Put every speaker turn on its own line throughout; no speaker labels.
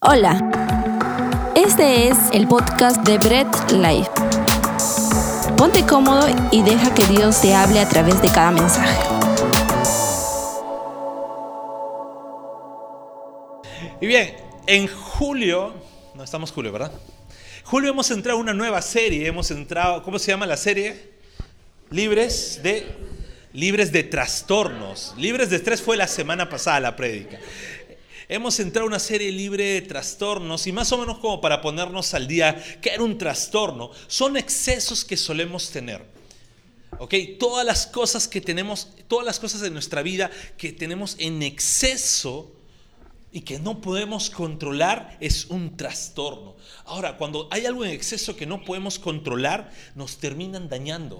Hola, este es el podcast de Bread Life. Ponte cómodo y deja que Dios te hable a través de cada mensaje.
Y bien, en julio, no estamos julio, ¿verdad? Julio hemos entrado a una nueva serie, hemos entrado, ¿cómo se llama la serie? Libres de libres de trastornos. Libres de estrés fue la semana pasada la prédica hemos entrado a una serie libre de trastornos y más o menos como para ponernos al día, ¿qué era un trastorno? Son excesos que solemos tener. ¿Ok? Todas las cosas que tenemos, todas las cosas de nuestra vida que tenemos en exceso y que no podemos controlar es un trastorno. Ahora, cuando hay algo en exceso que no podemos controlar, nos terminan dañando.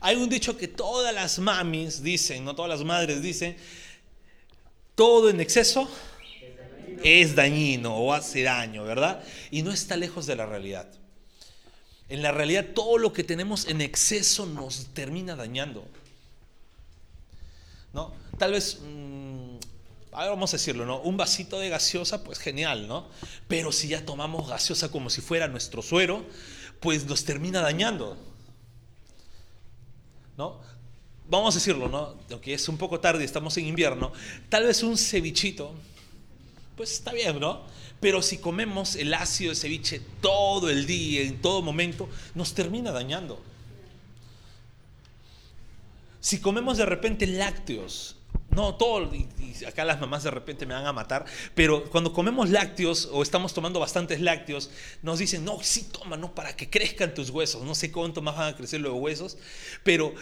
Hay un dicho que todas las mamis dicen, no todas las madres dicen, todo en exceso es dañino o hace daño, ¿verdad? Y no está lejos de la realidad. En la realidad todo lo que tenemos en exceso nos termina dañando. ¿No? Tal vez, mm, vamos a decirlo, ¿no? Un vasito de gaseosa, pues genial, ¿no? Pero si ya tomamos gaseosa como si fuera nuestro suero, pues nos termina dañando. ¿No? Vamos a decirlo, ¿no? Aunque es un poco tarde, estamos en invierno, tal vez un cevichito, pues está bien, ¿no? Pero si comemos el ácido de ceviche todo el día, en todo momento, nos termina dañando. Si comemos de repente lácteos, no todo, y, acá las mamás de repente me van a matar, pero cuando comemos lácteos o estamos tomando bastantes lácteos, nos dicen, no, sí toma, no, para que crezcan tus huesos, no sé cuánto más van a crecer los huesos, pero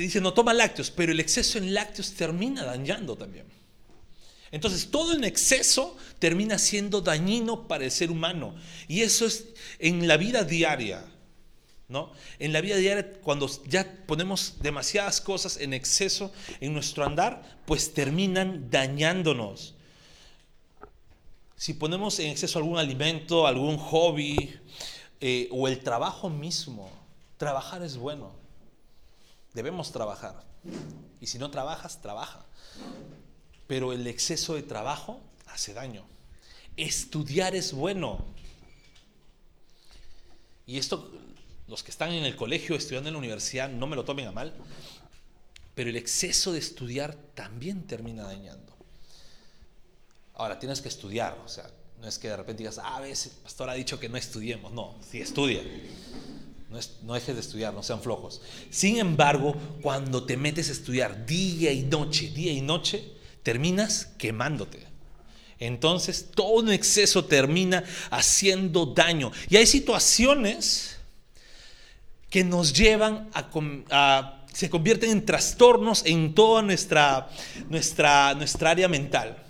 te dice no toma lácteos, pero el exceso en lácteos termina dañando también. Entonces todo en exceso termina siendo dañino para el ser humano. Y eso es en la vida diaria. ¿no? En la vida diaria, cuando ya ponemos demasiadas cosas en exceso en nuestro andar, pues terminan dañándonos. Si ponemos en exceso algún alimento, algún hobby eh, o el trabajo mismo, trabajar es bueno. Debemos trabajar. Y si no trabajas, trabaja. Pero el exceso de trabajo hace daño. Estudiar es bueno. Y esto, los que están en el colegio estudiando en la universidad, no me lo tomen a mal. Pero el exceso de estudiar también termina dañando. Ahora, tienes que estudiar. O sea, no es que de repente digas, ah, ves, el pastor ha dicho que no estudiemos. No, sí estudia. No, dejes de estudiar, no sean flojos. Sin embargo, cuando te metes a estudiar día y noche, día y noche, terminas quemándote. Entonces, todo en exceso termina haciendo daño. Y hay situaciones que nos llevan a, se convierten en trastornos en toda nuestra, nuestra, nuestra área mental.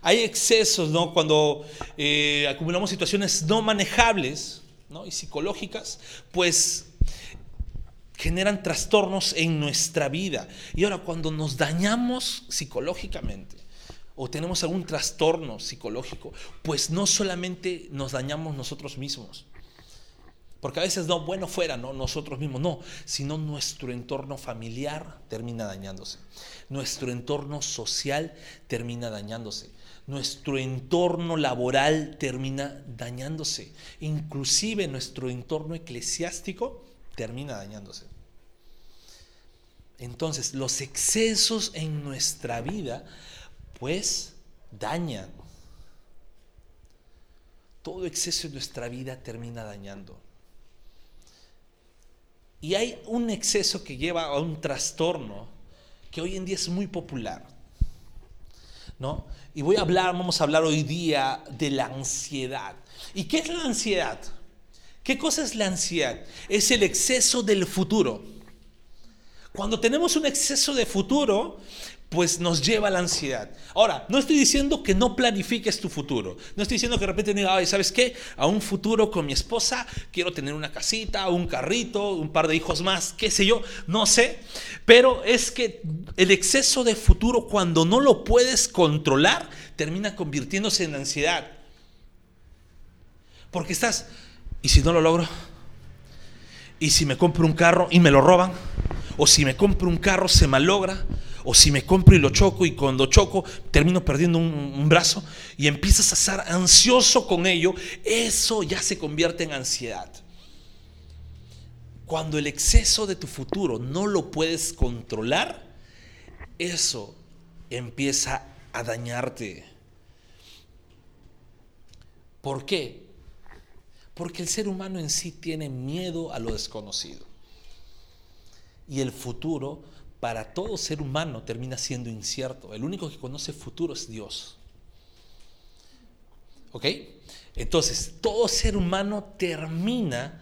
Hay excesos, ¿no? Cuando eh, acumulamos situaciones no manejables, y psicológicas, pues generan trastornos en nuestra vida. Y ahora cuando nos dañamos psicológicamente o tenemos algún trastorno psicológico, pues no solamente nos dañamos nosotros mismos. Porque a veces no, bueno fuera, no nosotros mismos, no, sino nuestro entorno familiar termina dañándose. Nuestro entorno social termina dañándose nuestro entorno laboral termina dañándose, inclusive nuestro entorno eclesiástico termina dañándose. Entonces, los excesos en nuestra vida, pues, dañan. Todo exceso en nuestra vida termina dañando. Y hay un exceso que lleva a un trastorno que hoy en día es muy popular. Y voy a hablar, vamos a hablar hoy día de la ansiedad. ¿Y qué es la ansiedad? ¿Qué cosa es la ansiedad? Es el exceso del futuro. Cuando tenemos un exceso de futuro, pues nos lleva a la ansiedad. Ahora, no estoy diciendo que no planifiques tu futuro. No estoy diciendo que de repente diga, ¿sabes qué? A un futuro con mi esposa quiero tener una casita, un carrito, un par de hijos más, qué sé yo, no sé. Pero es que el exceso de futuro, cuando no lo puedes controlar, termina convirtiéndose en ansiedad. Porque estás, ¿y si no lo logro? ¿Y si me compro un carro y me lo roban? ¿O si me compro un carro se malogra? O si me compro y lo choco y cuando choco termino perdiendo un, brazo y empiezas a estar ansioso con ello, eso ya se convierte en ansiedad. Cuando el exceso de tu futuro no lo puedes controlar, eso empieza a dañarte. ¿Por qué? Porque el ser humano en sí tiene miedo a lo desconocido. Y el futuro para todo ser humano termina siendo incierto. El único que conoce futuro es Dios. ¿Ok? Entonces, todo ser humano termina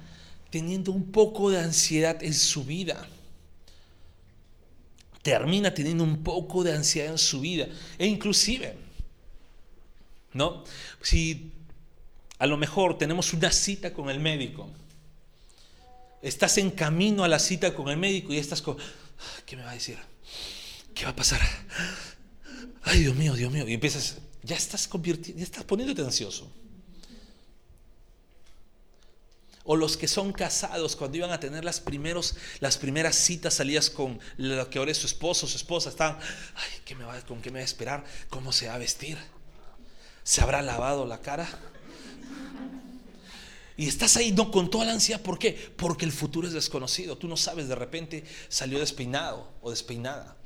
teniendo un poco de ansiedad en su vida. Termina teniendo un poco de ansiedad en su vida. E inclusive, ¿no? Si a lo mejor tenemos una cita con el médico. Estás en camino a la cita con el médico y estás con, ¿qué me va a decir? ¿Qué va a pasar? Ay, Dios mío, Dios mío. Y empiezas, ya estás convirtiendo, ya estás poniéndote ansioso. O los que son casados, cuando iban a tener las, primeros, las primeras citas, salías con lo que ahora es su esposo, su esposa, estaban, ay, ¿qué me va, ¿con qué me va a esperar? ¿Cómo se va a vestir? ¿Se habrá lavado la cara? Y estás ahí no con toda la ansiedad, ¿por qué? Porque el futuro es desconocido. Tú no sabes, de repente salió despeinado o despeinada.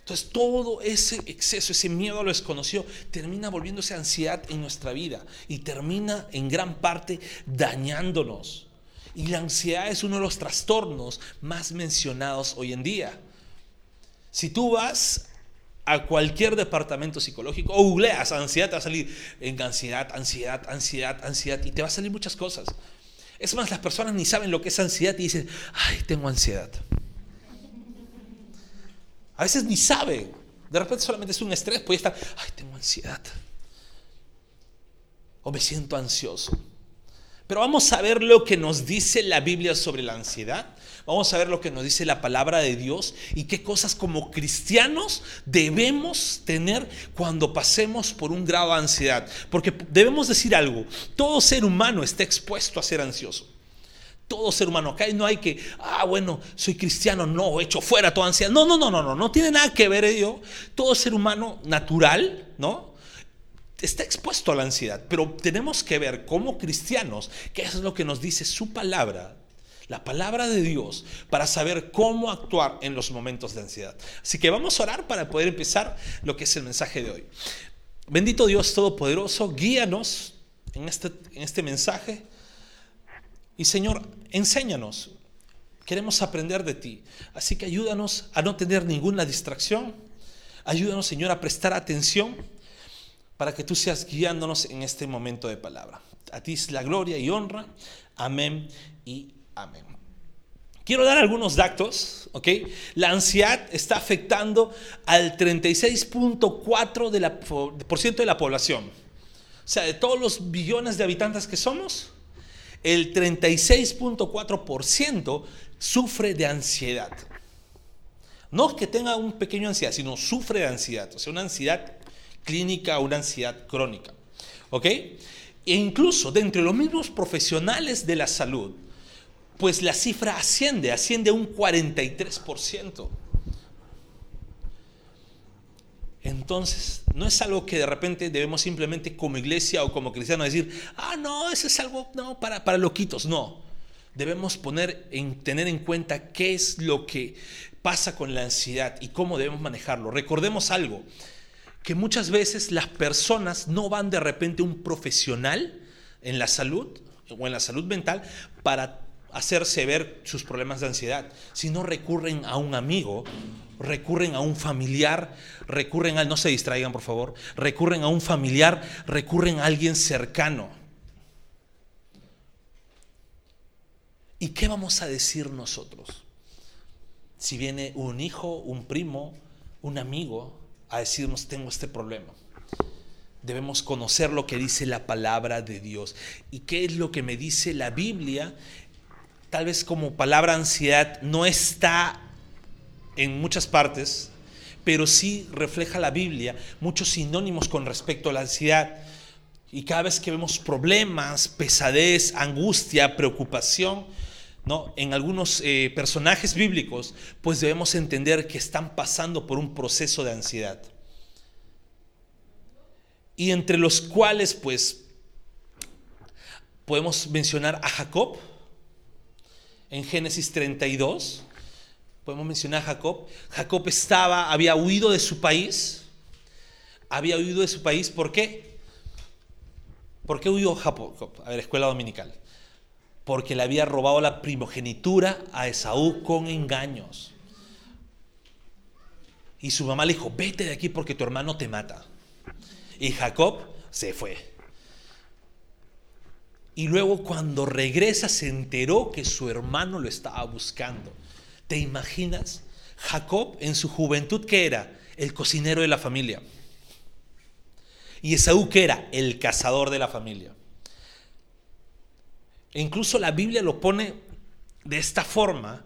Entonces todo ese exceso, ese miedo a lo desconocido, termina volviéndose ansiedad en nuestra vida y termina en gran parte dañándonos. Y la ansiedad es uno de los trastornos más mencionados hoy en día. Si tú vas a cualquier departamento psicológico o googleas ansiedad, te va a salir en ansiedad, ansiedad, ansiedad, ansiedad y te va a salir muchas cosas. Es más, las personas ni saben lo que es ansiedad y dicen, ay, tengo ansiedad. A veces ni saben. De repente solamente es un estrés, puede estar, ay, tengo ansiedad. O me siento ansioso. Pero vamos a ver lo que nos dice la Biblia sobre la ansiedad. Vamos a ver lo que nos dice la palabra de Dios y qué cosas como cristianos debemos tener cuando pasemos por un grado de ansiedad. Porque debemos decir algo, todo ser humano está expuesto a ser ansioso. Todo ser humano, acá no hay que, ah, bueno, soy cristiano, no, hecho fuera toda ansiedad. No, no, no, no, no, no tiene nada que ver ello. Todo ser humano natural, ¿no? Está expuesto a la ansiedad, pero tenemos que ver como cristianos qué es lo que nos dice su palabra la palabra de Dios para saber cómo actuar en los momentos de ansiedad. Así que vamos a orar para poder empezar lo que es el mensaje de hoy. Bendito Dios Todopoderoso, guíanos en este, en este mensaje. Y Señor, enséñanos. Queremos aprender de ti. Así que ayúdanos a no tener ninguna distracción. Ayúdanos, Señor, a prestar atención para que tú seas guiándonos en este momento de palabra. A ti es la gloria y honra. Amén y Quiero dar algunos datos, ¿ok? La ansiedad está afectando al 36.4% de, la, de la población. O sea, de todos los billones de habitantes que somos, el 36.4% sufre de ansiedad. No es que tenga un pequeño ansiedad, sino sufre de ansiedad. O sea, una ansiedad clínica, una ansiedad crónica. ¿Ok? E incluso dentro de los mismos profesionales de la salud, pues la cifra asciende, asciende a un 43%. Entonces, no es algo que de repente debemos simplemente como iglesia o como cristianos decir, ah, no, eso es algo no, para, para loquitos. No, debemos poner en, tener en cuenta qué es lo que pasa con la ansiedad y cómo debemos manejarlo. Recordemos algo, que muchas veces las personas no van de repente a un profesional en la salud o en la salud mental para hacerse ver sus problemas de ansiedad, sino recurren a un amigo, recurren a un familiar, recurren a, no se distraigan por favor, recurren a un familiar, recurren a alguien cercano. ¿Y qué vamos a decir nosotros? Si viene un hijo, un primo, un amigo a decirnos tengo este problema. Debemos conocer lo que dice la palabra de Dios. ¿Y qué es lo que me dice la Biblia tal vez como palabra ansiedad no está en muchas partes, pero sí refleja la Biblia muchos sinónimos con respecto a la ansiedad. Y cada vez que vemos problemas, pesadez, angustia, preocupación, ¿no? en algunos eh, personajes bíblicos, pues debemos entender que están pasando por un proceso de ansiedad. Y entre los cuales, pues, podemos mencionar a Jacob en Génesis 32. Podemos mencionar a Jacob. Jacob estaba, había huido de su país. Había huido de su país, ¿por qué? ¿Por qué huyó Jacob? A ver, escuela dominical porque le había robado la primogenitura a Esaú con engaños. Y su mamá le dijo, vete de aquí porque tu hermano te mata. Y Jacob se fue. Y luego cuando regresa se enteró que su hermano lo estaba buscando. ¿Te imaginas? Jacob en su juventud, ¿qué era? El cocinero de la familia. Y Esaú, ¿qué era? El cazador de la familia. E incluso la Biblia lo pone de esta forma.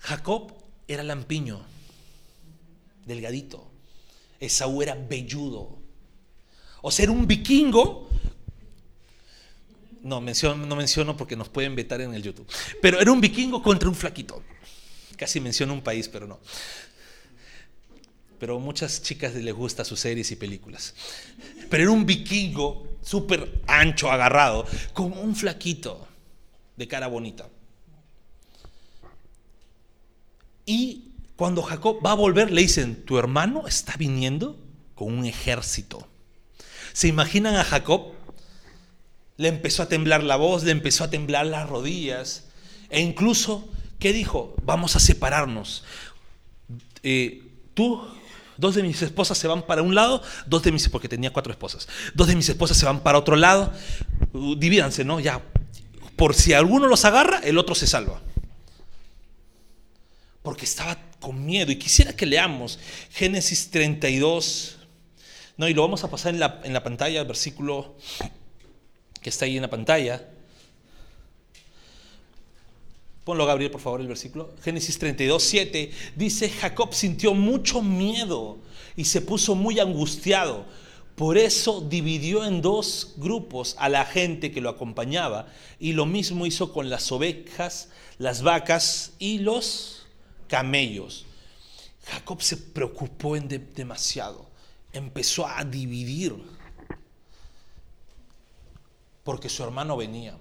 Jacob era lampiño, delgadito. Esaú era velludo. O sea, era un vikingo. No menciono, no menciono porque nos pueden vetar en el YouTube. Pero era un vikingo contra un flaquito. Casi menciono un país, pero no. Pero muchas chicas les gusta sus series y películas. Pero era un vikingo súper ancho, agarrado, como un flaquito de cara bonita. Y cuando Jacob va a volver, le dicen, tu hermano está viniendo con un ejército. ¿Se imaginan a Jacob? Le empezó a temblar la voz, le empezó a temblar las rodillas. E incluso, ¿qué dijo? Vamos a separarnos. Eh, tú Dos de mis esposas se van para un lado, dos de mis, porque tenía cuatro esposas, dos de mis esposas se van para otro lado, uh, divídanse, ¿no? Ya, por si alguno los agarra, el otro se salva. Porque estaba con miedo. Y quisiera que leamos Génesis 32, no, y lo vamos a pasar en la, en la pantalla, versículo que está ahí en la pantalla. Ponlo, Gabriel, por favor, el versículo. Génesis 32, 7. Dice, Jacob sintió mucho miedo y se puso muy angustiado. Por eso dividió en dos grupos a la gente que lo acompañaba. Y lo mismo hizo con las ovejas, las vacas y los camellos. Jacob se preocupó en demasiado. Empezó a dividir. Porque su hermano venía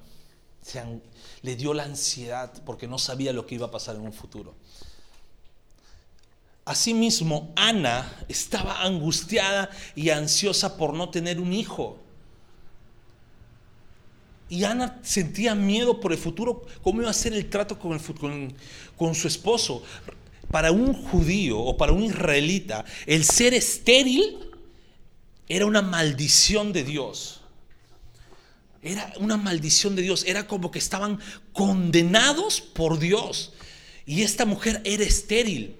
le dio la ansiedad porque no sabía lo que iba a pasar en un futuro. Asimismo, Ana estaba angustiada y ansiosa por no tener un hijo. Y Ana sentía miedo por el futuro, cómo iba a ser el trato con su esposo. Para un judío o para un israelita, el ser estéril era una maldición de Dios. Era una maldición de Dios. Era como que estaban condenados por Dios. Y esta mujer era estéril.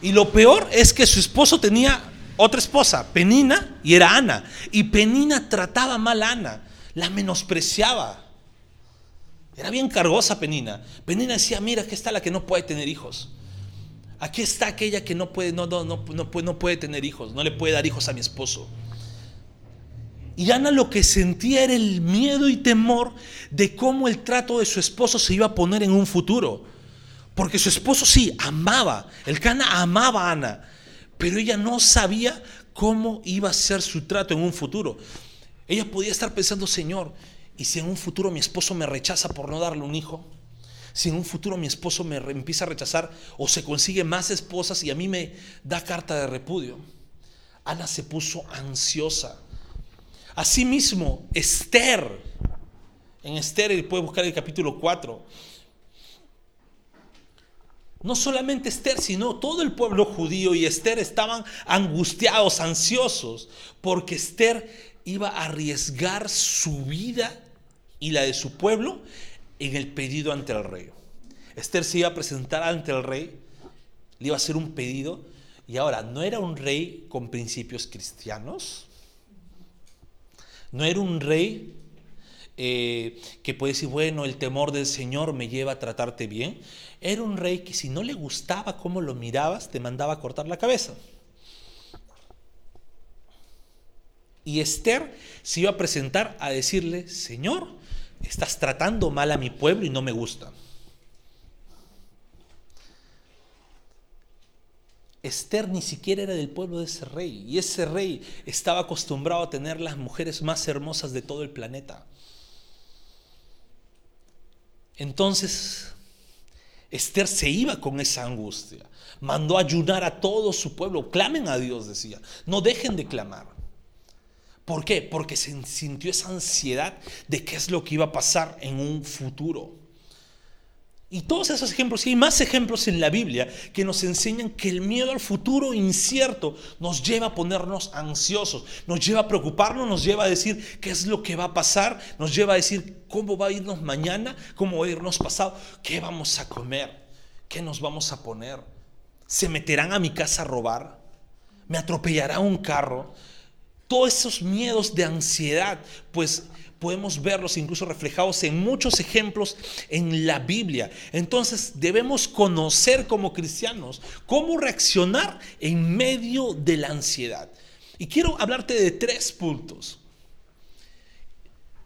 Y lo peor es que su esposo tenía otra esposa, Penina, y era Ana. Y Penina trataba mal a Ana, la menospreciaba. Era bien cargosa Penina. Penina decía, mira, aquí está la que no puede tener hijos. Aquí está aquella que no puede, no, no, no, no, puede, no puede tener hijos, no le puede dar hijos a mi esposo. Y Ana lo que sentía era el miedo y temor de cómo el trato de su esposo se iba a poner en un futuro. Porque su esposo sí amaba, el Cana amaba a Ana, pero ella no sabía cómo iba a ser su trato en un futuro. Ella podía estar pensando, Señor, ¿y si en un futuro mi esposo me rechaza por no darle un hijo? Si en un futuro mi esposo me empieza a rechazar o se consigue más esposas y a mí me da carta de repudio. Ana se puso ansiosa. Asimismo, Esther, en Esther puede buscar el capítulo 4. No solamente Esther, sino todo el pueblo judío y Esther estaban angustiados, ansiosos, porque Esther iba a arriesgar su vida y la de su pueblo en el pedido ante el rey. Esther se iba a presentar ante el rey, le iba a hacer un pedido, y ahora no era un rey con principios cristianos, no era un rey eh, que puede decir, bueno, el temor del Señor me lleva a tratarte bien. Era un rey que si no le gustaba cómo lo mirabas, te mandaba a cortar la cabeza. Y Esther se iba a presentar a decirle, Señor, estás tratando mal a mi pueblo y no me gusta. Esther ni siquiera era del pueblo de ese rey. Y ese rey estaba acostumbrado a tener las mujeres más hermosas de todo el planeta. Entonces, Esther se iba con esa angustia. Mandó ayunar a todo su pueblo. Clamen a Dios, decía. No dejen de clamar. ¿Por qué? Porque se sintió esa ansiedad de qué es lo que iba a pasar en un futuro. Y todos esos ejemplos, y hay más ejemplos en la Biblia que nos enseñan que el miedo al futuro incierto nos lleva a ponernos ansiosos, nos lleva a preocuparnos, nos lleva a decir qué es lo que va a pasar, nos lleva a decir cómo va a irnos mañana, cómo va a irnos pasado, qué vamos a comer, qué nos vamos a poner. ¿Se meterán a mi casa a robar? ¿Me atropellará un carro? Todos esos miedos de ansiedad, pues podemos verlos incluso reflejados en muchos ejemplos en la Biblia. Entonces debemos conocer como cristianos cómo reaccionar en medio de la ansiedad. Y quiero hablarte de tres puntos.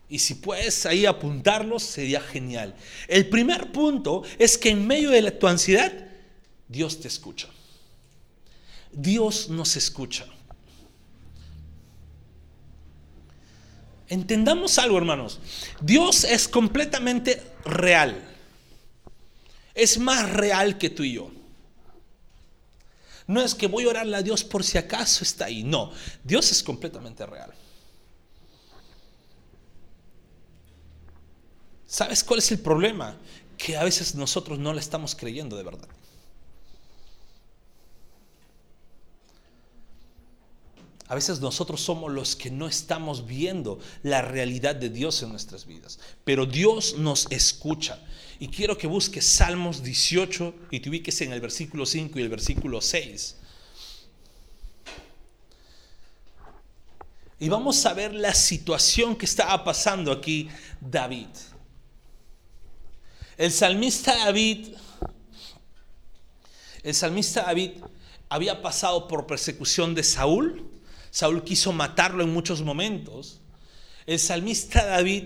Y si puedes ahí apuntarlos, sería genial. El primer punto es que en medio de tu ansiedad, Dios te escucha. Dios nos escucha. Entendamos algo, hermanos. Dios es completamente real. Es más real que tú y yo. No es que voy a orarle a Dios por si acaso está ahí. No, Dios es completamente real. ¿Sabes cuál es el problema? Que a veces nosotros no le estamos creyendo de verdad. A veces nosotros somos los que no estamos viendo la realidad de Dios en nuestras vidas, pero Dios nos escucha. Y quiero que busques Salmos 18 y te ubiques en el versículo 5 y el versículo 6. Y vamos a ver la situación que estaba pasando aquí David. El salmista David, el salmista David había pasado por persecución de Saúl Saúl quiso matarlo en muchos momentos. El salmista David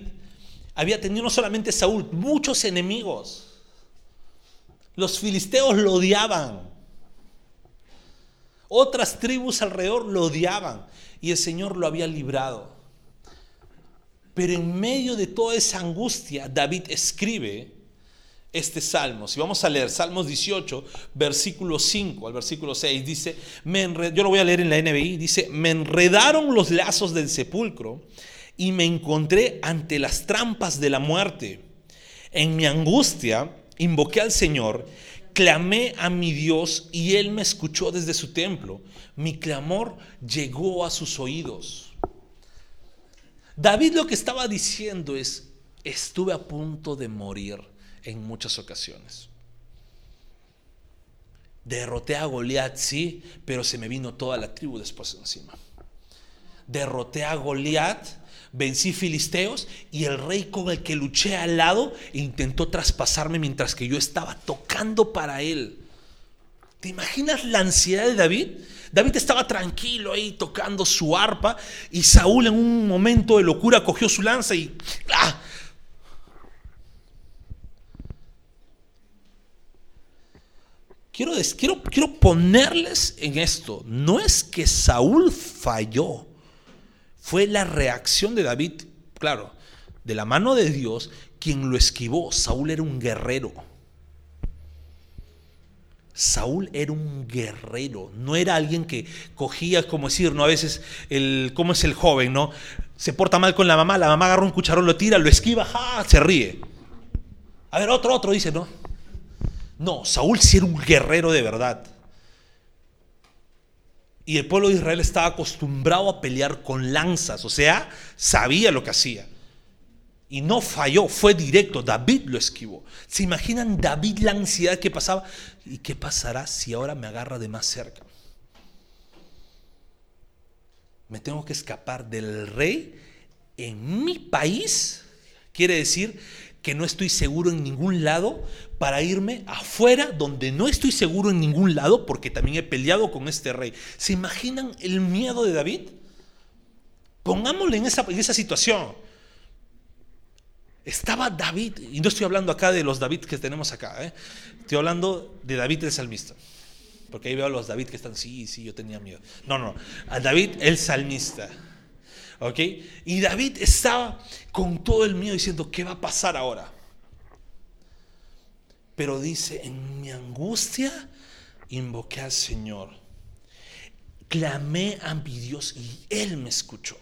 había tenido no solamente Saúl, muchos enemigos. Los filisteos lo odiaban. Otras tribus alrededor lo odiaban y el Señor lo había librado. Pero en medio de toda esa angustia, David escribe este salmo. Si vamos a leer Salmos 18, versículo 5 al versículo 6, dice, yo lo voy a leer en la NBI, dice, me enredaron los lazos del sepulcro y me encontré ante las trampas de la muerte. En mi angustia invoqué al Señor, clamé a mi Dios y Él me escuchó desde su templo. Mi clamor llegó a sus oídos. David lo que estaba diciendo es, estuve a punto de morir en muchas ocasiones. Derroté a Goliat, sí, pero se me vino toda la tribu después encima. Derroté a Goliat, vencí filisteos y el rey con el que luché al lado intentó traspasarme mientras que yo estaba tocando para él. ¿Te imaginas la ansiedad de David? David estaba tranquilo ahí tocando su arpa y Saúl en un momento de locura cogió su lanza y ¡ah! Quiero, quiero, quiero ponerles en esto, no es que Saúl falló, fue la reacción de David, claro, de la mano de Dios, quien lo esquivó. Saúl era un guerrero. Saúl era un guerrero, no era alguien que cogía, como decir, ¿no? A veces, el, ¿cómo es el joven, no? Se porta mal con la mamá, la mamá agarra un cucharón, lo tira, lo esquiva, ¡ja! se ríe. A ver, otro, otro, dice, ¿no? No, Saúl sí era un guerrero de verdad. Y el pueblo de Israel estaba acostumbrado a pelear con lanzas, o sea, sabía lo que hacía. Y no falló, fue directo, David lo esquivó. ¿Se imaginan David la ansiedad que pasaba? ¿Y qué pasará si ahora me agarra de más cerca? Me tengo que escapar del rey en mi país. Quiere decir que no estoy seguro en ningún lado para irme afuera donde no estoy seguro en ningún lado porque también he peleado con este rey. ¿Se imaginan el miedo de David? Pongámosle en esa, en esa situación. Estaba David, y no estoy hablando acá de los David que tenemos acá, ¿eh? estoy hablando de David el salmista. Porque ahí veo a los David que están, sí, sí, yo tenía miedo. No, no, a David el salmista. ¿Ok? Y David estaba con todo el miedo diciendo, ¿qué va a pasar ahora? Pero dice, en mi angustia invoqué al Señor. Clamé a mi Dios y Él me escuchó.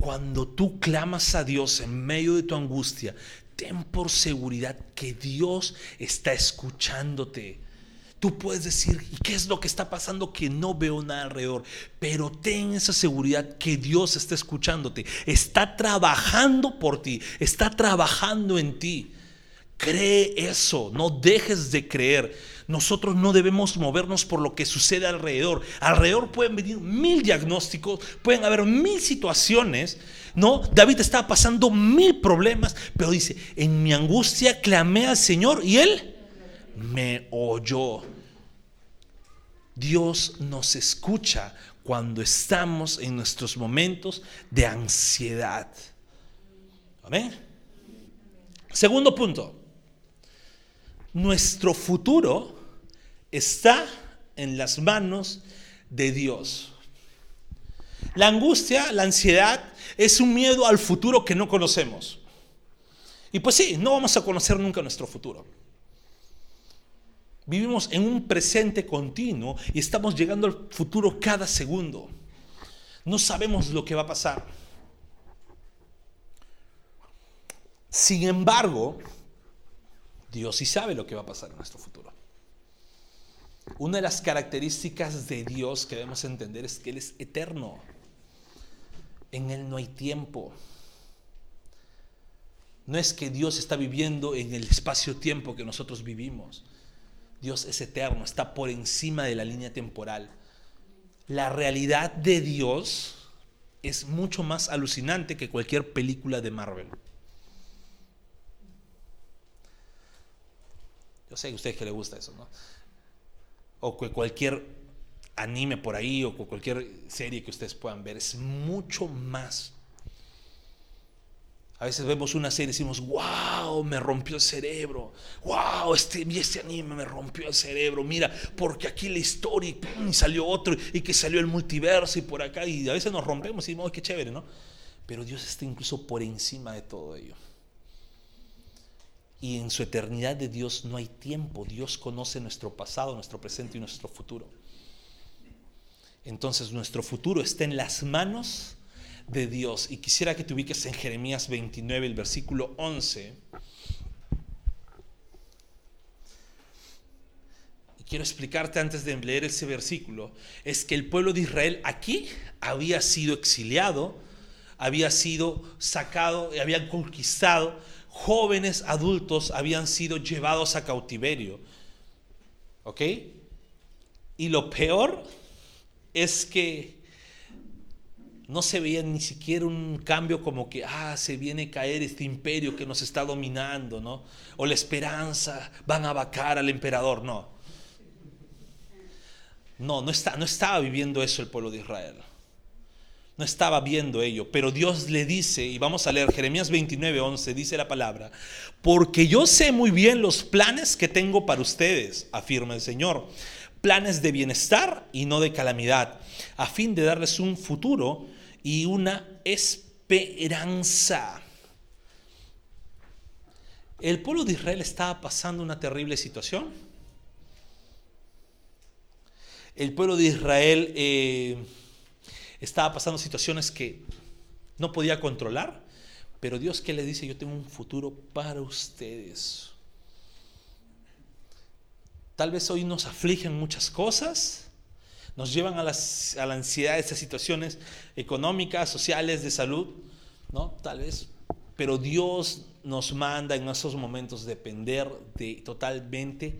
Cuando tú clamas a Dios en medio de tu angustia, ten por seguridad que Dios está escuchándote. Tú puedes decir, ¿y qué es lo que está pasando? Que no veo nada alrededor. Pero ten esa seguridad que Dios está escuchándote. Está trabajando por ti. Está trabajando en ti. Cree eso. No dejes de creer. Nosotros no debemos movernos por lo que sucede alrededor. Alrededor pueden venir mil diagnósticos, pueden haber mil situaciones. No, David estaba pasando mil problemas, pero dice, en mi angustia clamé al Señor y Él me oyó. Dios nos escucha cuando estamos en nuestros momentos de ansiedad. Amén. Segundo punto. Nuestro futuro está en las manos de Dios. La angustia, la ansiedad, es un miedo al futuro que no conocemos. Y pues sí, no vamos a conocer nunca nuestro futuro. Vivimos en un presente continuo y estamos llegando al futuro cada segundo. No sabemos lo que va a pasar. Sin embargo, Dios sí sabe lo que va a pasar en nuestro futuro. Una de las características de Dios que debemos entender es que Él es eterno. En Él no hay tiempo. No es que Dios está viviendo en el espacio-tiempo que nosotros vivimos. Dios es eterno, está por encima de la línea temporal. La realidad de Dios es mucho más alucinante que cualquier película de Marvel. Yo sé a ustedes que les gusta eso, ¿no? O que cualquier anime por ahí o cualquier serie que ustedes puedan ver es mucho más a veces vemos una serie y decimos, wow, me rompió el cerebro. Wow, este, este anime me rompió el cerebro. Mira, porque aquí la historia y, salió otro y que salió el multiverso y por acá. Y a veces nos rompemos y decimos, qué chévere, ¿no? Pero Dios está incluso por encima de todo ello. Y en su eternidad de Dios no hay tiempo. Dios conoce nuestro pasado, nuestro presente y nuestro futuro. Entonces nuestro futuro está en las manos de Dios. Y quisiera que te ubiques en Jeremías 29, el versículo 11. Y quiero explicarte antes de leer ese versículo, es que el pueblo de Israel aquí había sido exiliado, había sido sacado, habían conquistado, jóvenes adultos habían sido llevados a cautiverio. ¿Ok? Y lo peor es que no se veía ni siquiera un cambio como que, ah, se viene a caer este imperio que nos está dominando, ¿no? O la esperanza, van a vacar al emperador, no. No, no, está, no estaba viviendo eso el pueblo de Israel. No estaba viendo ello, pero Dios le dice, y vamos a leer Jeremías 29, 11, dice la palabra, porque yo sé muy bien los planes que tengo para ustedes, afirma el Señor, planes de bienestar y no de calamidad, a fin de darles un futuro y una esperanza. El pueblo de Israel estaba pasando una terrible situación. El pueblo de Israel eh, estaba pasando situaciones que no podía controlar, pero Dios que le dice, yo tengo un futuro para ustedes. Tal vez hoy nos afligen muchas cosas, nos llevan a, la ansiedad de estas situaciones económicas, sociales, de salud, ¿no? Tal vez. Pero Dios nos manda en esos momentos depender de, totalmente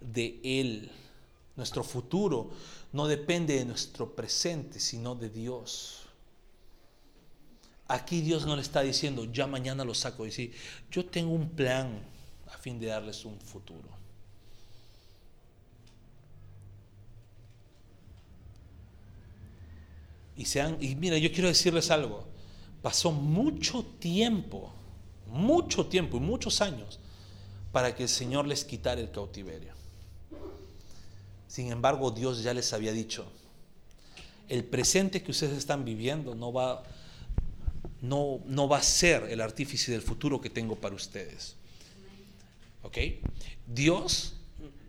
de Él. Nuestro futuro no depende de nuestro presente, sino de Dios. Aquí Dios no le está diciendo, ya mañana lo saco. Dice, yo tengo un plan a fin de darles un futuro. Y, sean, y mira, yo quiero decirles algo. Pasó mucho tiempo mucho tiempo y muchos años para que el Señor les quitara el cautiverio. Sin embargo, Dios ya les había dicho, el presente que ustedes están viviendo no va, no, no va a ser el artífice del futuro que tengo para ustedes. ¿Ok? Dios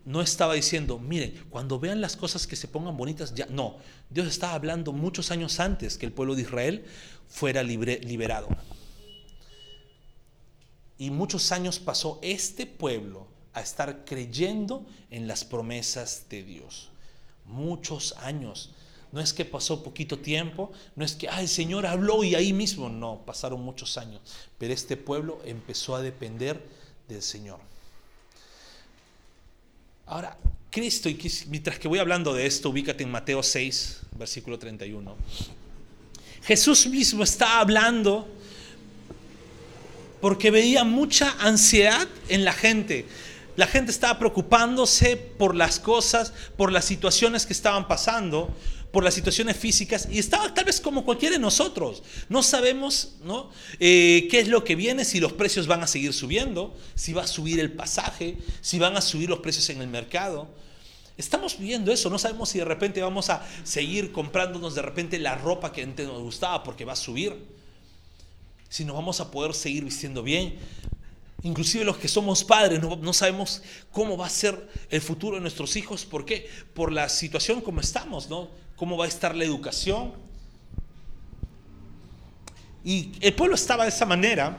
no estaba diciendo, miren, cuando vean las cosas que se pongan bonitas, ya no. Dios estaba hablando muchos años antes que el pueblo de Israel fuera liberado. Y muchos años pasó este pueblo a estar creyendo en las promesas de Dios. Muchos años. No es que pasó poquito tiempo, no es que el Señor habló y ahí mismo, no, pasaron muchos años. Pero este pueblo empezó a depender del Señor. Ahora, Cristo, y mientras que voy hablando de esto, ubícate en Mateo 6, versículo 31. Jesús mismo está hablando porque veía mucha ansiedad en la gente. La gente estaba preocupándose por las cosas, por las situaciones que estaban pasando, por las situaciones físicas y estaba tal vez como cualquiera de nosotros. No sabemos ¿no? Eh, qué es lo que viene, si los precios van a seguir subiendo, si va a subir el pasaje, si van a subir los precios en el mercado. Estamos viendo eso, no sabemos si de repente vamos a seguir comprándonos de repente la ropa que antes nos gustaba porque va a subir, si nos vamos a poder seguir vistiendo bien. Inclusive los que somos padres no, no, sabemos cómo va a ser el futuro de nuestros hijos. ¿Por qué? Por la situación como estamos, ¿no? Cómo va a estar la educación. Y el pueblo estaba de esa manera.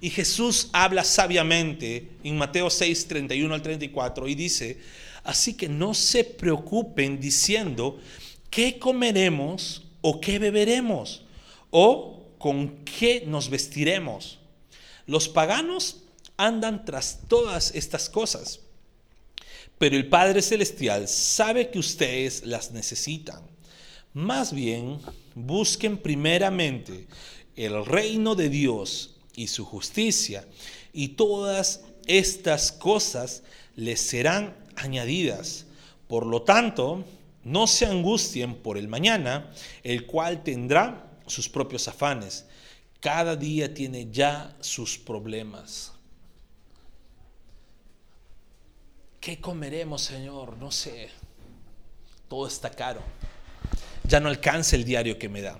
Y Jesús habla sabiamente en Mateo 6, 31 al 34 y dice, así que no se preocupen diciendo, ¿qué comeremos o qué beberemos? ¿O con qué nos vestiremos? Los paganos andan tras todas estas cosas pero el Padre Celestial sabe que ustedes las necesitan. Más bien, busquen primeramente el reino de Dios y su justicia, y todas estas cosas les serán añadidas. Por lo tanto, no se angustien por el mañana, el cual tendrá sus propios afanes. Cada día tiene ya sus problemas. ¿Qué comeremos, Señor? No sé. Todo está caro. Ya no alcanza el diario que me da.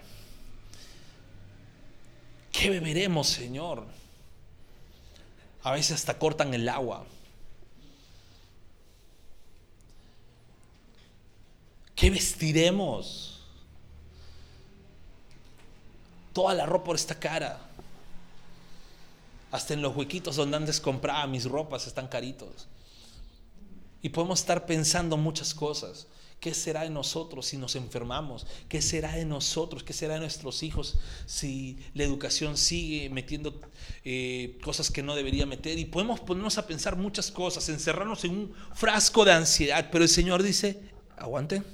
¿Qué beberemos, Señor? A veces hasta cortan el agua. ¿Qué vestiremos? Toda la ropa está cara. Hasta en los huequitos donde antes compraba mis ropas están caritos. Y podemos estar pensando muchas cosas. ¿Qué será de nosotros si nos enfermamos? ¿Qué será de nosotros? ¿Qué será de nuestros hijos si la educación sigue metiendo eh, cosas que no debería meter? Y podemos ponernos a pensar muchas cosas, encerrarnos en un frasco de ansiedad. Pero el Señor dice, aguanten.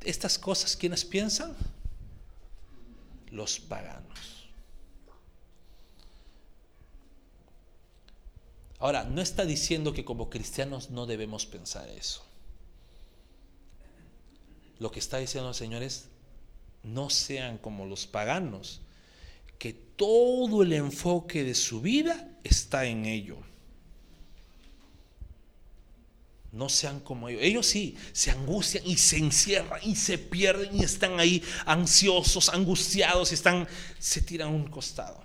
Estas cosas, ¿quiénes piensan? Los paganos. Ahora, no está diciendo que como cristianos no debemos pensar eso. Lo que está diciendo el Señor es, no sean como los paganos, que todo el enfoque de su vida está en ello. No sean como ellos. Ellos sí, se angustian y se encierran y se pierden y están ahí ansiosos, angustiados y están, se tiran a un costado.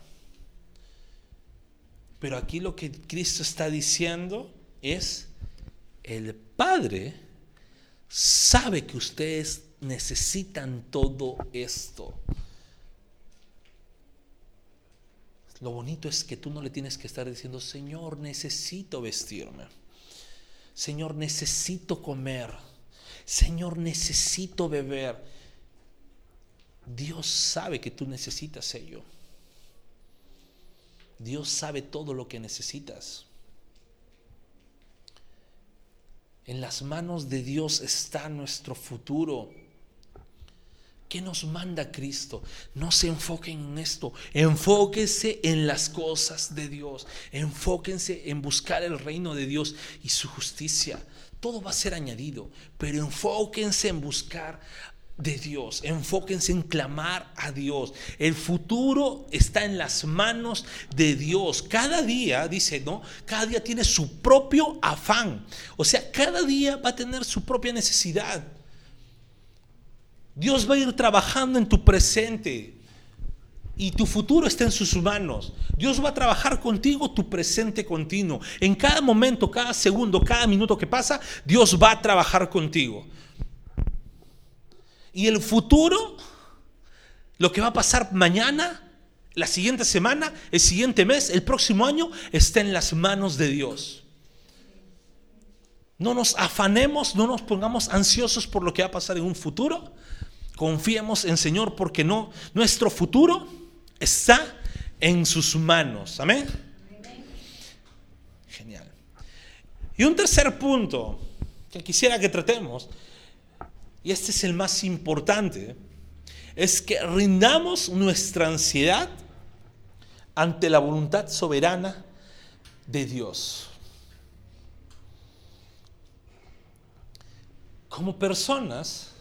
Pero aquí lo que Cristo está diciendo es, el Padre sabe que ustedes necesitan todo esto. Lo bonito es que tú no le tienes que estar diciendo, Señor, necesito vestirme. Señor, necesito comer. Señor, necesito beber. Dios sabe que tú necesitas ello. Dios sabe todo lo que necesitas. En las manos de Dios está nuestro futuro. ¿Qué nos manda Cristo? No se enfoquen en esto, enfóquense en las cosas de Dios, enfóquense en buscar el reino de Dios y su justicia. Todo va a ser añadido, pero enfóquense en buscar de Dios. Enfóquense en clamar a Dios. El futuro está en las manos de Dios. Cada día, dice, ¿no? Cada día tiene su propio afán. O sea, cada día va a tener su propia necesidad. Dios va a ir trabajando en tu presente y tu futuro está en sus manos. Dios va a trabajar contigo tu presente continuo. En cada momento, cada segundo, cada minuto que pasa, Dios va a trabajar contigo. Y el futuro, lo que va a pasar mañana, la siguiente semana, el siguiente mes, el próximo año, está en las manos de Dios. No nos afanemos, no nos pongamos ansiosos por lo que va a pasar en un futuro. Confiemos en Señor porque no nuestro futuro está en sus manos. Amén. Genial. Y un tercer punto que quisiera que tratemos y este es el más importante, es que rindamos nuestra ansiedad ante la voluntad soberana de Dios. Como personas,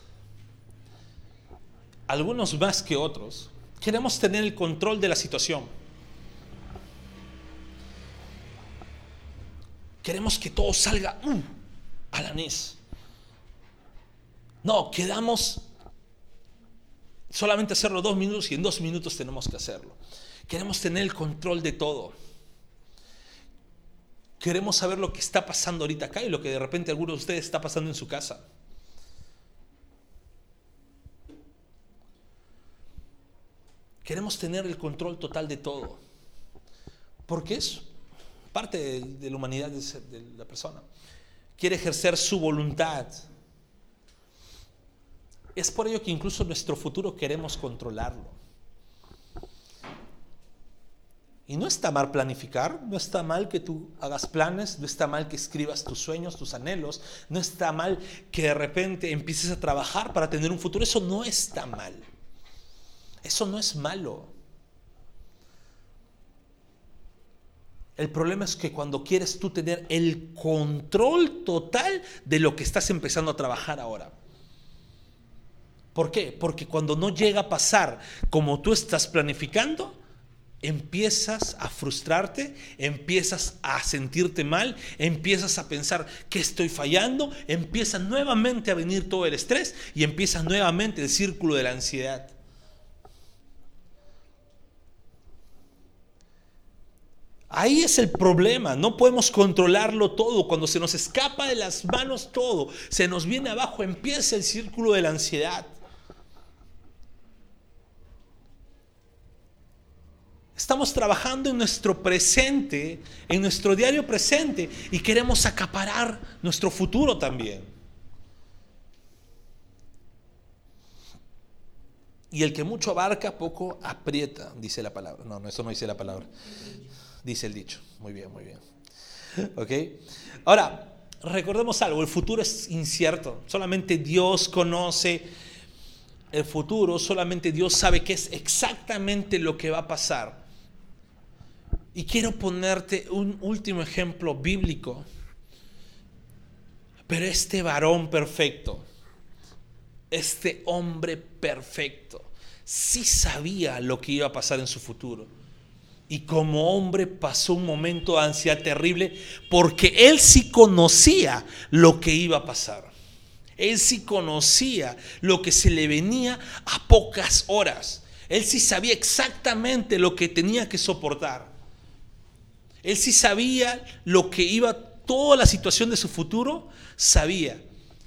algunos más que otros, queremos tener el control de la situación. Queremos que todo salga uh, a la NES. No, quedamos solamente hacerlo dos minutos y en dos minutos tenemos que hacerlo. Queremos tener el control de todo. Queremos saber lo que está pasando ahorita acá y lo que de repente alguno de ustedes está pasando en su casa. Queremos tener el control total de todo. Porque es parte de, la humanidad de la persona. Quiere ejercer su voluntad es por ello que incluso nuestro futuro queremos controlarlo. Y no está mal planificar, no está mal que tú hagas planes, no está mal que escribas tus sueños, tus anhelos, no está mal que de repente empieces a trabajar para tener un futuro, eso no está mal. Eso no es malo. El problema es que cuando quieres tú tener el control total de lo que estás empezando a trabajar ahora. ¿Por qué? Porque cuando no llega a pasar como tú estás planificando, empiezas a frustrarte, empiezas a sentirte mal, empiezas a pensar que estoy fallando, empieza nuevamente a venir todo el estrés y empieza nuevamente el círculo de la ansiedad. Ahí es el problema, no podemos controlarlo todo, cuando se nos escapa de las manos todo, se nos viene abajo, empieza el círculo de la ansiedad. Estamos trabajando en nuestro presente, en nuestro diario presente, y queremos acaparar nuestro futuro también. Y el que mucho abarca, poco aprieta, dice la palabra. No, no, eso no dice la palabra. Dice el dicho. Muy bien, muy bien. ¿Ok? Ahora, recordemos algo, el futuro es incierto. Solamente Dios conoce el futuro, solamente Dios sabe qué es exactamente lo que va a pasar. Y quiero ponerte un último ejemplo bíblico. Pero este varón perfecto, este hombre perfecto, sí sabía lo que iba a pasar en su futuro. Y como hombre pasó un momento de ansiedad terrible porque él sí conocía lo que iba a pasar. Él sí conocía lo que se le venía a pocas horas. Él sí sabía exactamente lo que tenía que soportar. Él sí sabía lo que iba, toda la situación de su futuro, sabía.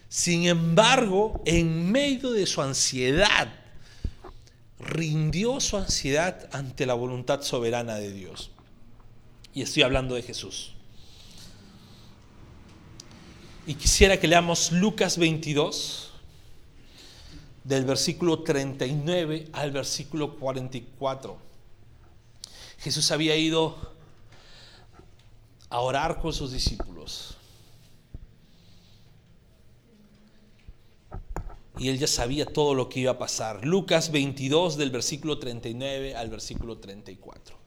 Sin embargo, en medio de su ansiedad, rindió su ansiedad ante la voluntad soberana de Dios. Y estoy hablando de Jesús. Y quisiera que leamos Lucas 22, del versículo 39 al versículo 44. Jesús había ido a orar con sus discípulos. Y él ya sabía todo lo que iba a pasar. Lucas 22 del versículo 39 al versículo 34.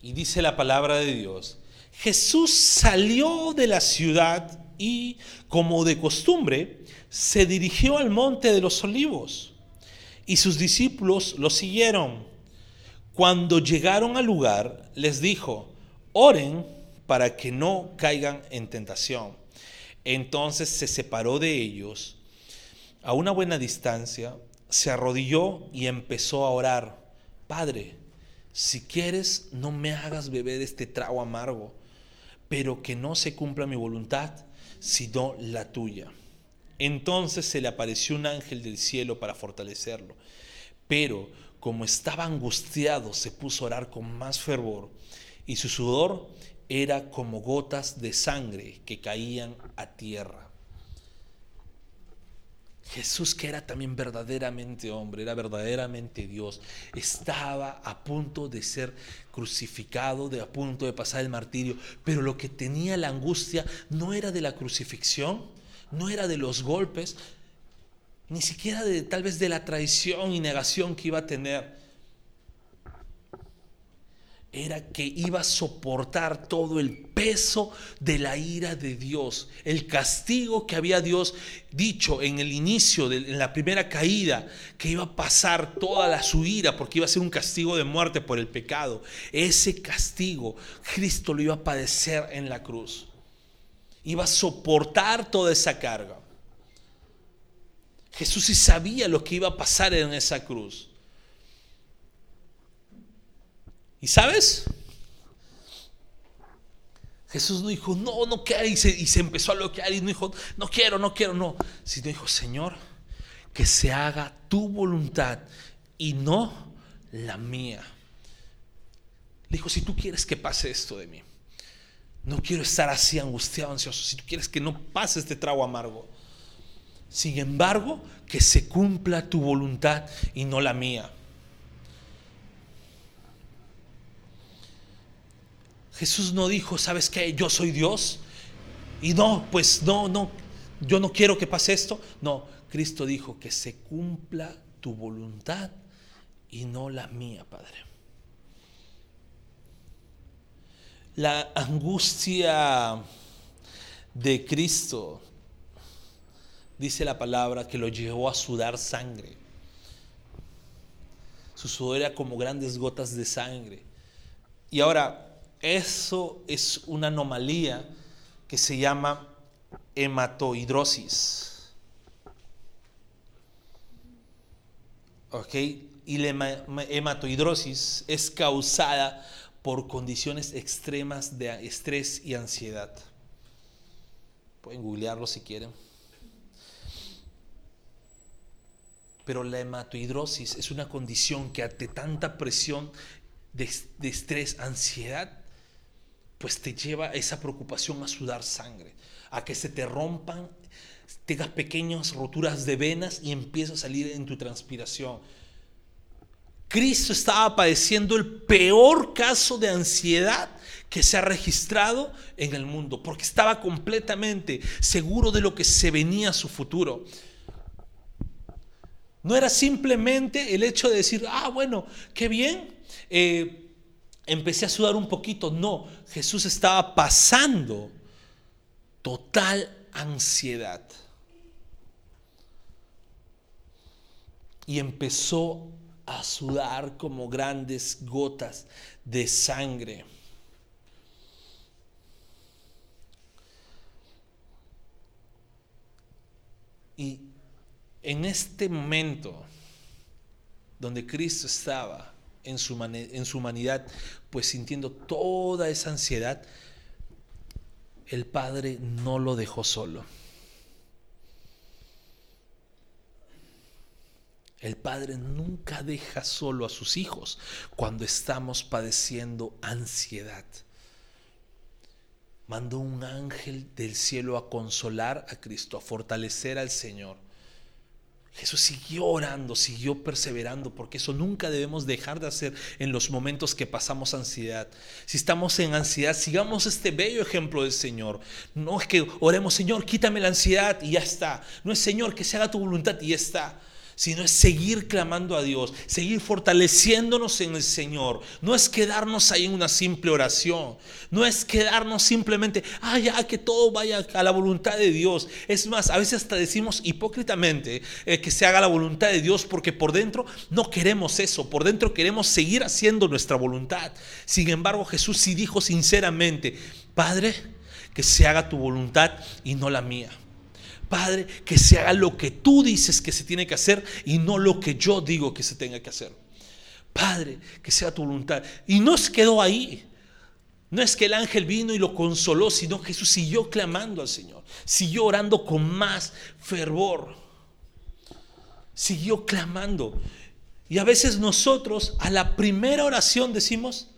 Y dice la palabra de Dios, Jesús salió de la ciudad y, como de costumbre, se dirigió al monte de los olivos y sus discípulos lo siguieron. Cuando llegaron al lugar, les dijo, oren para que no caigan en tentación. Entonces se separó de ellos a una buena distancia, se arrodilló y empezó a orar, Padre, si quieres, no me hagas beber este trago amargo, pero que no se cumpla mi voluntad, sino la tuya. Entonces se le apareció un ángel del cielo para fortalecerlo. Pero como estaba angustiado, se puso a orar con más fervor y su sudor era como gotas de sangre que caían a tierra. Jesús, que era también verdaderamente hombre, era verdaderamente Dios, estaba a punto de ser crucificado, de a punto de pasar el martirio, pero lo que tenía la angustia no era de la crucifixión, no era de los golpes, ni siquiera de tal vez de la traición y negación que iba a tener era que iba a soportar todo el peso de la ira de Dios, el castigo que había Dios dicho en el inicio, de, en la primera caída, que iba a pasar toda la su ira porque iba a ser un castigo de muerte por el pecado. Ese castigo Cristo lo iba a padecer en la cruz. Iba a soportar toda esa carga. Jesús sí sabía lo que iba a pasar en esa cruz. ¿Y sabes? Jesús no dijo, no, no quiero, y se, y se empezó a bloquear y no dijo, no quiero, no quiero, no. Sino dijo, Señor, que se haga tu voluntad y no la mía. Le dijo, si tú quieres que pase esto de mí, no quiero estar así angustiado, ansioso, si tú quieres que no pase este trago amargo, sin embargo, que se cumpla tu voluntad y no la mía. Jesús no dijo, ¿sabes qué? Yo soy Dios. Y no, pues no, no, yo no quiero que pase esto. No, Cristo dijo que se cumpla tu voluntad y no la mía, Padre. La angustia de Cristo, dice la palabra, que lo llevó a sudar sangre. Su sudor era como grandes gotas de sangre. Y ahora, eso es una anomalía que se llama hematohidrosis. ¿Ok? Y la hematohidrosis es causada por condiciones extremas de estrés y ansiedad. Pueden googlearlo si quieren. Pero la hematohidrosis es una condición que ante tanta presión de, de estrés, ansiedad, pues te lleva esa preocupación a sudar sangre, a que se te rompan, tengas pequeñas roturas de venas y empieza a salir en tu transpiración. Cristo estaba padeciendo el peor caso de ansiedad que se ha registrado en el mundo, porque estaba completamente seguro de lo que se venía a su futuro. No era simplemente el hecho de decir, ah, bueno, qué bien, eh, empecé a sudar un poquito. No, Jesús estaba pasando total ansiedad. Y empezó a sudar como grandes gotas de sangre. Y en este momento donde Cristo estaba en su, en su humanidad, pues sintiendo toda esa ansiedad, el Padre no lo dejó solo. El Padre nunca deja solo a sus hijos cuando estamos padeciendo ansiedad. Mandó un ángel del cielo a consolar a Cristo, a fortalecer al Señor. Jesús siguió orando, siguió perseverando, porque eso nunca debemos dejar de hacer en los momentos que pasamos ansiedad. Si estamos en ansiedad, sigamos este bello ejemplo del Señor. No es que oremos, Señor, quítame la ansiedad y ya está. No es, Señor, que se haga tu voluntad y ya está. Sino es seguir clamando a Dios, seguir fortaleciéndonos en el Señor. No es quedarnos ahí en una simple oración, no es quedarnos simplemente, ah, ya que todo vaya a la voluntad de Dios. Es más, a veces hasta decimos hipócritamente eh, que se haga la voluntad de Dios porque por dentro no queremos eso, por dentro queremos seguir haciendo nuestra voluntad. Sin embargo, Jesús sí dijo sinceramente, Padre, que se haga tu voluntad y no la mía. Padre, que se haga lo que tú dices que se tiene que hacer y no lo que yo digo que se tenga que hacer. Padre, que sea tu voluntad. Y no se quedó ahí. No es que el ángel vino y lo consoló, sino Jesús siguió clamando al Señor, siguió orando con más fervor, siguió clamando. Y a veces nosotros a la primera oración decimos,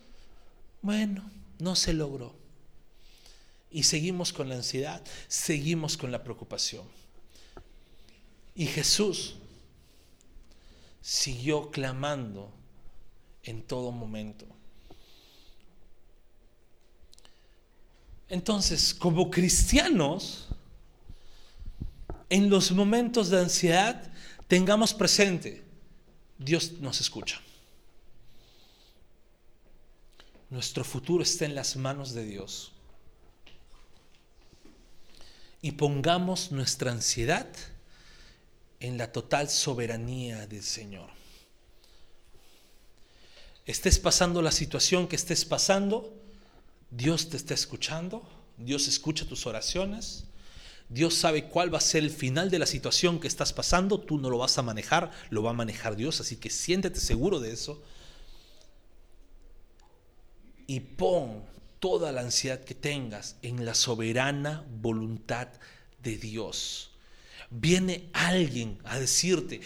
bueno, no se logró. Y seguimos con la ansiedad, seguimos con la preocupación. Y Jesús siguió clamando en todo momento. Entonces, como cristianos, en los momentos de ansiedad, tengamos presente, Dios nos escucha. Nuestro futuro está en las manos de Dios y pongamos nuestra ansiedad en la total soberanía del Señor. Estés pasando la situación que estés pasando, Dios te está escuchando, Dios escucha tus oraciones, Dios sabe cuál va a ser el final de la situación que estás pasando, tú no lo vas a manejar, lo va a manejar Dios, así que siéntete seguro de eso. Y pon toda la ansiedad que tengas en la soberana voluntad de Dios. Viene alguien a decirte,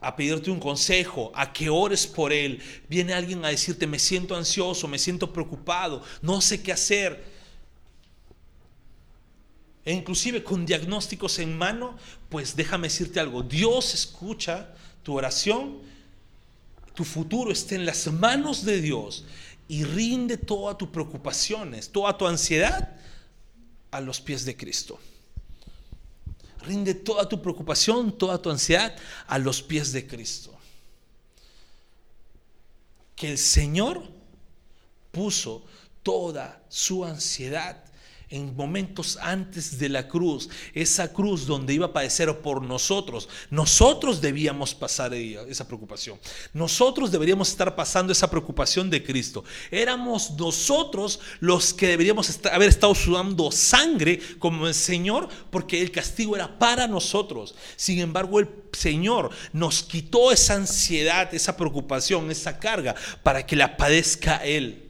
a pedirte un consejo, a que ores por él. Viene alguien a decirte, me siento ansioso, me siento preocupado, no sé qué hacer. E inclusive con diagnósticos en mano, pues déjame decirte algo, Dios escucha tu oración, tu futuro está en las manos de Dios y rinde todas tus preocupaciones, toda tu ansiedad a los pies de Cristo. Rinde toda tu preocupación, toda tu ansiedad a los pies de Cristo. Que el Señor puso toda su ansiedad en momentos antes de la cruz, esa cruz donde iba a padecer por nosotros, nosotros debíamos pasar esa preocupación. Nosotros deberíamos estar pasando esa preocupación de Cristo. Éramos nosotros los que deberíamos haber estado sudando sangre como el Señor, porque el castigo era para nosotros. Sin embargo, el Señor nos quitó esa ansiedad, esa preocupación, esa carga, para que la padezca Él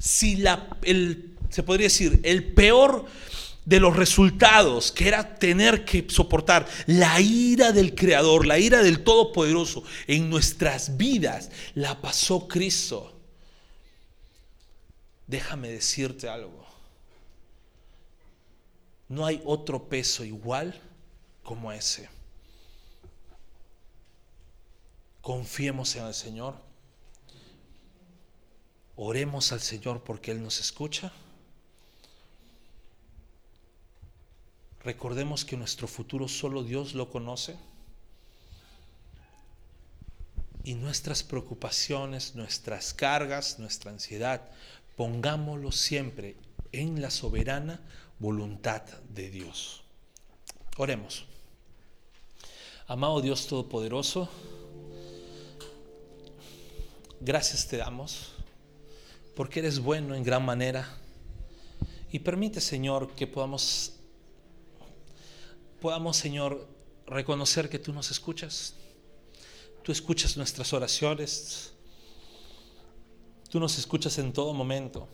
si la, el, se podría decir, el peor de los resultados, que era tener que soportar la ira del Creador, la ira del Todopoderoso en nuestras vidas, la pasó Cristo. Déjame decirte algo. No hay otro peso igual como ese. Confiemos en el Señor. Oremos al Señor porque Él nos escucha. Recordemos que nuestro futuro solo Dios lo conoce. Y nuestras preocupaciones, nuestras cargas, nuestra ansiedad, pongámoslo siempre en la soberana voluntad de Dios. Oremos. Amado Dios Todopoderoso, gracias te damos porque eres bueno en gran manera. Y permite, Señor, que podamos, podamos, Señor, reconocer que tú nos escuchas. Tú escuchas nuestras oraciones. Tú nos escuchas en todo momento.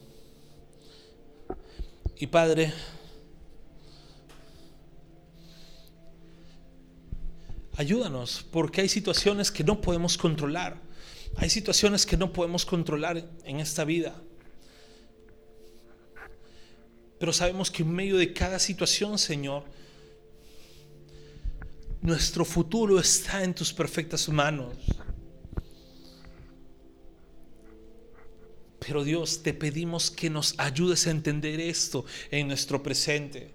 Y Padre, ayúdanos, porque hay situaciones que no podemos controlar. Hay situaciones que no podemos controlar en esta vida. Pero sabemos que en medio de cada situación, Señor, nuestro futuro está en tus perfectas manos. Pero Dios, te pedimos que nos ayudes a entender esto en nuestro presente.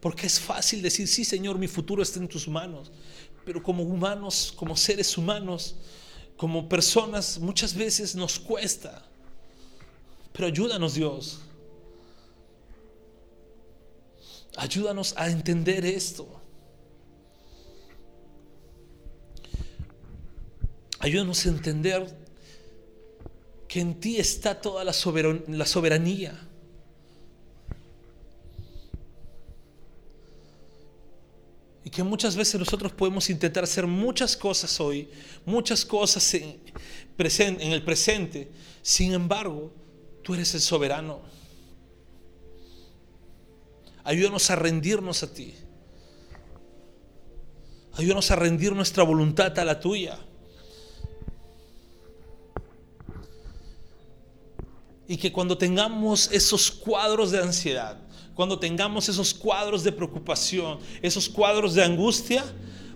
Porque es fácil decir, sí Señor, mi futuro está en tus manos. Pero como humanos, como seres humanos, como personas, muchas veces nos cuesta. Pero ayúdanos Dios. Ayúdanos a entender esto. Ayúdanos a entender que en ti está toda la, soberanía. Y que muchas veces nosotros podemos intentar hacer muchas cosas hoy, muchas cosas en, el presente. Sin embargo, tú eres el soberano. Ayúdanos a rendirnos a ti. Ayúdanos a rendir nuestra voluntad a la tuya. Y que cuando tengamos esos cuadros de ansiedad, cuando tengamos esos cuadros de preocupación, esos cuadros de angustia,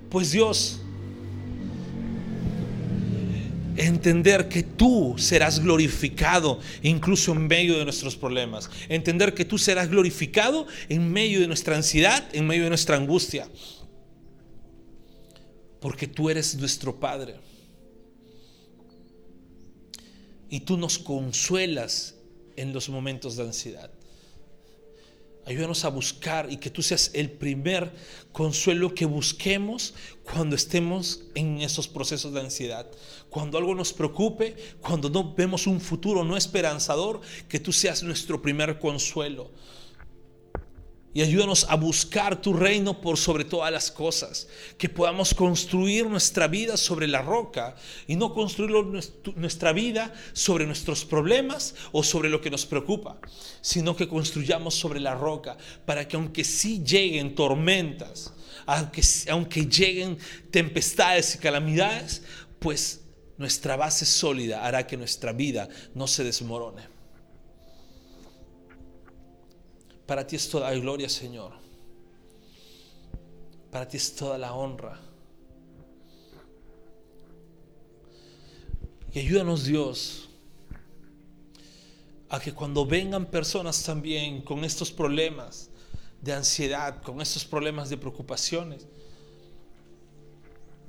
pues Dios, entender que tú serás glorificado incluso en medio de nuestros problemas. Entender que tú serás glorificado en medio de nuestra ansiedad, en medio de nuestra angustia. Porque tú eres nuestro Padre y tú nos consuelas en los momentos de ansiedad. Ayúdanos a buscar y que tú seas el primer consuelo que busquemos cuando estemos en esos procesos de ansiedad. Cuando algo nos preocupe, cuando no vemos un futuro no esperanzador, que tú seas nuestro primer consuelo y ayúdanos a buscar tu reino por sobre todas las cosas, que podamos construir nuestra vida sobre la roca y no construir nuestra vida sobre nuestros problemas o sobre lo que nos preocupa, sino que construyamos sobre la roca para que aunque sí lleguen tormentas, aunque, aunque lleguen tempestades y calamidades, pues nuestra base sólida hará que nuestra vida no se desmorone. Para ti es toda la gloria, Señor. Para ti es toda la honra. Y ayúdanos, Dios, a que cuando vengan personas también con estos problemas de ansiedad, con estos problemas de preocupaciones,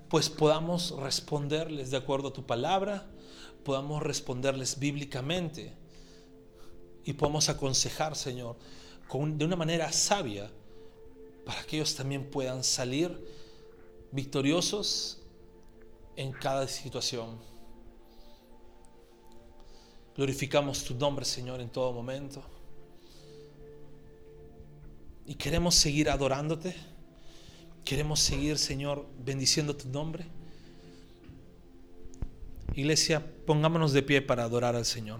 pues podamos responderles de acuerdo a tu palabra, podamos responderles bíblicamente y podamos aconsejar, Señor, de una manera sabia para que ellos también puedan salir victoriosos en cada situación. Glorificamos tu nombre, Señor, en todo momento. Y queremos seguir adorándote. Queremos seguir, Señor, bendiciendo tu nombre. Iglesia, pongámonos de pie para adorar al Señor.